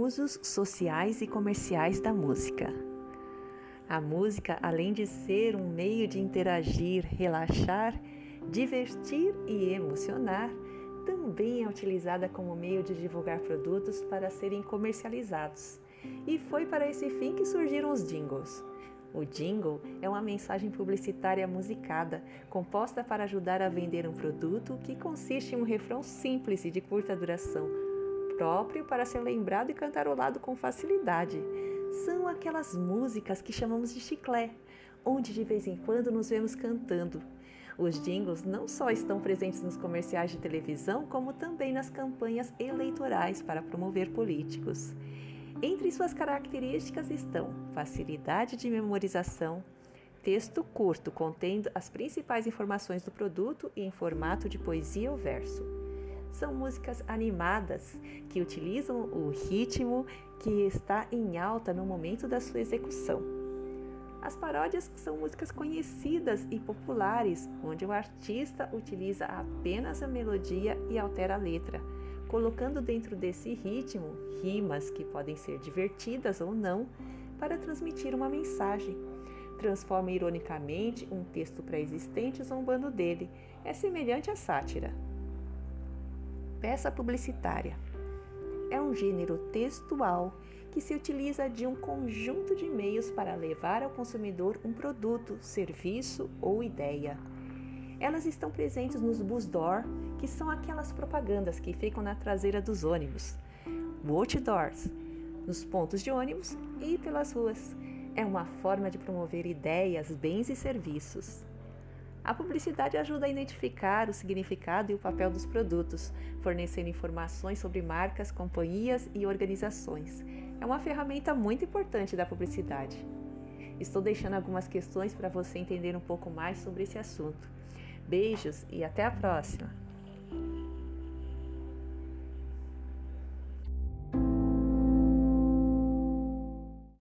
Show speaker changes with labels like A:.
A: Usos sociais e comerciais da música. A música, além de ser um meio de interagir, relaxar, divertir e emocionar, também é utilizada como meio de divulgar produtos para serem comercializados. E foi para esse fim que surgiram os jingles. O jingle é uma mensagem publicitária musicada, composta para ajudar a vender um produto que consiste em um refrão simples e de curta duração, próprio para ser lembrado e cantarolado com facilidade. São aquelas músicas que chamamos de chiclé, onde de vez em quando nos vemos cantando. Os jingles não só estão presentes nos comerciais de televisão, como também nas campanhas eleitorais para promover políticos. Entre suas características estão facilidade de memorização, texto curto contendo as principais informações do produto e em formato de poesia ou verso. São músicas animadas que utilizam o ritmo que está em alta no momento da sua execução. As paródias são músicas conhecidas e populares, onde o artista utiliza apenas a melodia e altera a letra colocando dentro desse ritmo rimas que podem ser divertidas ou não para transmitir uma mensagem. Transforma ironicamente um texto pré-existente zombando dele. É semelhante à sátira. Peça publicitária é um gênero textual que se utiliza de um conjunto de meios para levar ao consumidor um produto, serviço ou ideia. Elas estão presentes nos bus door, que são aquelas propagandas que ficam na traseira dos ônibus, outdoors, nos pontos de ônibus e pelas ruas. É uma forma de promover ideias, bens e serviços. A publicidade ajuda a identificar o significado e o papel dos produtos, fornecendo informações sobre marcas, companhias e organizações. É uma ferramenta muito importante da publicidade. Estou deixando algumas questões para você entender um pouco mais sobre esse assunto. Beijos e até a próxima!